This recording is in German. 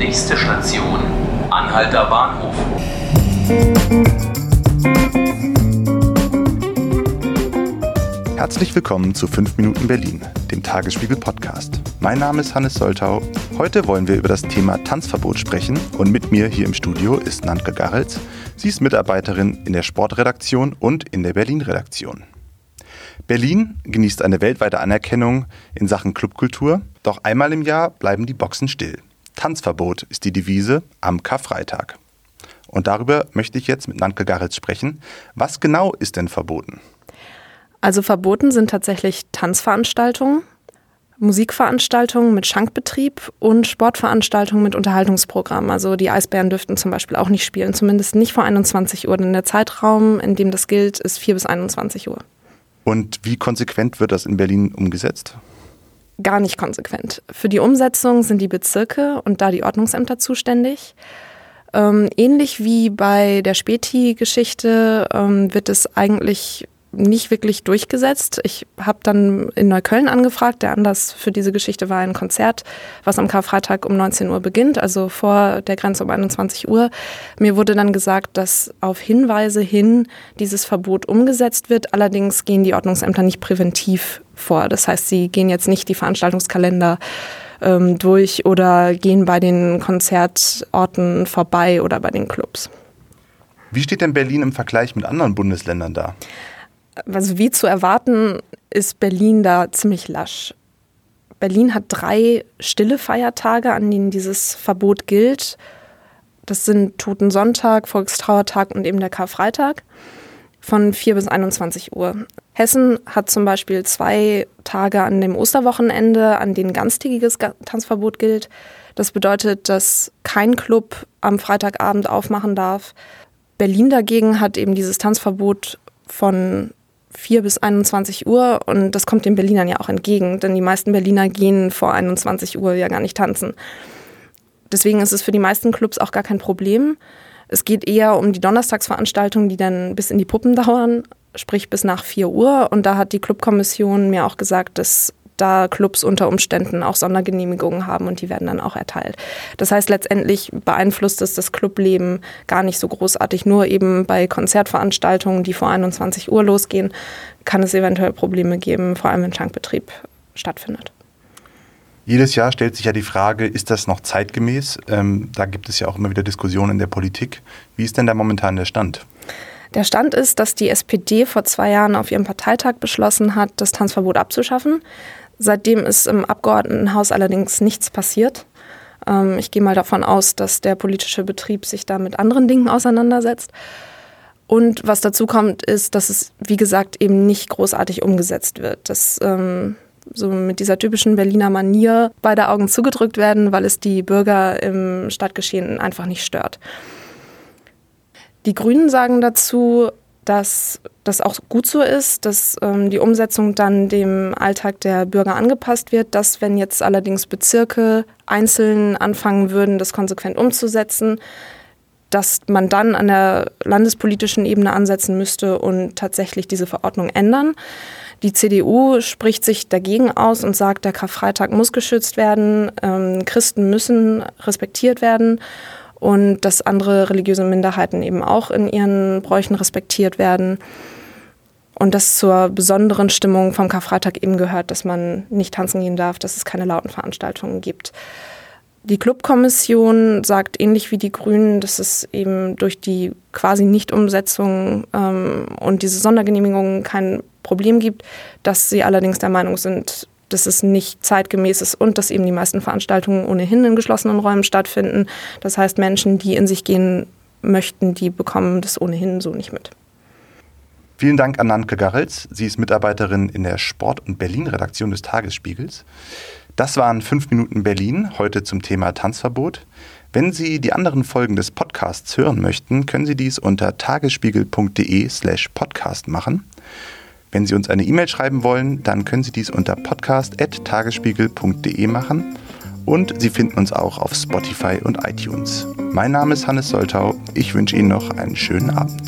Nächste Station, Anhalter Bahnhof. Herzlich willkommen zu 5 Minuten Berlin, dem Tagesspiegel Podcast. Mein Name ist Hannes Soltau. Heute wollen wir über das Thema Tanzverbot sprechen und mit mir hier im Studio ist Nantke Garrels. Sie ist Mitarbeiterin in der Sportredaktion und in der Berlin-Redaktion. Berlin genießt eine weltweite Anerkennung in Sachen Clubkultur, doch einmal im Jahr bleiben die Boxen still. Tanzverbot ist die Devise am Karfreitag. Und darüber möchte ich jetzt mit Nantke Garrels sprechen. Was genau ist denn verboten? Also verboten sind tatsächlich Tanzveranstaltungen, Musikveranstaltungen mit Schankbetrieb und Sportveranstaltungen mit Unterhaltungsprogramm. Also die Eisbären dürften zum Beispiel auch nicht spielen, zumindest nicht vor 21 Uhr, denn der Zeitraum, in dem das gilt, ist 4 bis 21 Uhr. Und wie konsequent wird das in Berlin umgesetzt? Gar nicht konsequent. Für die Umsetzung sind die Bezirke und da die Ordnungsämter zuständig. Ähm, ähnlich wie bei der Späti-Geschichte ähm, wird es eigentlich nicht wirklich durchgesetzt. Ich habe dann in Neukölln angefragt. Der Anlass für diese Geschichte war ein Konzert, was am Karfreitag um 19 Uhr beginnt, also vor der Grenze um 21 Uhr. Mir wurde dann gesagt, dass auf Hinweise hin dieses Verbot umgesetzt wird. Allerdings gehen die Ordnungsämter nicht präventiv vor. Das heißt, sie gehen jetzt nicht die Veranstaltungskalender ähm, durch oder gehen bei den Konzertorten vorbei oder bei den Clubs. Wie steht denn Berlin im Vergleich mit anderen Bundesländern da? Also wie zu erwarten, ist Berlin da ziemlich lasch. Berlin hat drei stille Feiertage, an denen dieses Verbot gilt. Das sind Totensonntag, Volkstrauertag und eben der Karfreitag von 4 bis 21 Uhr. Hessen hat zum Beispiel zwei Tage an dem Osterwochenende, an denen ganztägiges Tanzverbot gilt. Das bedeutet, dass kein Club am Freitagabend aufmachen darf. Berlin dagegen hat eben dieses Tanzverbot von 4 bis 21 Uhr und das kommt den Berlinern ja auch entgegen, denn die meisten Berliner gehen vor 21 Uhr ja gar nicht tanzen. Deswegen ist es für die meisten Clubs auch gar kein Problem. Es geht eher um die Donnerstagsveranstaltungen, die dann bis in die Puppen dauern, sprich bis nach 4 Uhr. Und da hat die Clubkommission mir auch gesagt, dass da Clubs unter Umständen auch Sondergenehmigungen haben und die werden dann auch erteilt. Das heißt, letztendlich beeinflusst es das Clubleben gar nicht so großartig. Nur eben bei Konzertveranstaltungen, die vor 21 Uhr losgehen, kann es eventuell Probleme geben, vor allem wenn Schankbetrieb stattfindet. Jedes Jahr stellt sich ja die Frage, ist das noch zeitgemäß? Ähm, da gibt es ja auch immer wieder Diskussionen in der Politik. Wie ist denn da momentan der Stand? Der Stand ist, dass die SPD vor zwei Jahren auf ihrem Parteitag beschlossen hat, das Tanzverbot abzuschaffen. Seitdem ist im Abgeordnetenhaus allerdings nichts passiert. Ähm, ich gehe mal davon aus, dass der politische Betrieb sich da mit anderen Dingen auseinandersetzt. Und was dazu kommt, ist, dass es, wie gesagt, eben nicht großartig umgesetzt wird. Dass ähm, so mit dieser typischen Berliner Manier beide Augen zugedrückt werden, weil es die Bürger im Stadtgeschehen einfach nicht stört. Die Grünen sagen dazu, dass das auch gut so ist, dass ähm, die Umsetzung dann dem Alltag der Bürger angepasst wird, dass wenn jetzt allerdings Bezirke einzeln anfangen würden, das konsequent umzusetzen, dass man dann an der landespolitischen Ebene ansetzen müsste und tatsächlich diese Verordnung ändern. Die CDU spricht sich dagegen aus und sagt, der Karfreitag muss geschützt werden, ähm, Christen müssen respektiert werden und dass andere religiöse Minderheiten eben auch in ihren Bräuchen respektiert werden. Und dass zur besonderen Stimmung vom Karfreitag eben gehört, dass man nicht tanzen gehen darf, dass es keine lauten Veranstaltungen gibt. Die Clubkommission sagt ähnlich wie die Grünen, dass es eben durch die quasi Nichtumsetzung ähm, und diese Sondergenehmigungen kein Problem gibt, dass sie allerdings der Meinung sind, dass es nicht zeitgemäß ist und dass eben die meisten Veranstaltungen ohnehin in geschlossenen Räumen stattfinden. Das heißt, Menschen, die in sich gehen möchten, die bekommen das ohnehin so nicht mit. Vielen Dank an Nanke Garrels. Sie ist Mitarbeiterin in der Sport- und Berlin-Redaktion des Tagesspiegels. Das waren 5 Minuten Berlin, heute zum Thema Tanzverbot. Wenn Sie die anderen Folgen des Podcasts hören möchten, können Sie dies unter tagesspiegel.de slash podcast machen. Wenn Sie uns eine E-Mail schreiben wollen, dann können Sie dies unter podcast.tagesspiegel.de machen und Sie finden uns auch auf Spotify und iTunes. Mein Name ist Hannes Soltau. Ich wünsche Ihnen noch einen schönen Abend.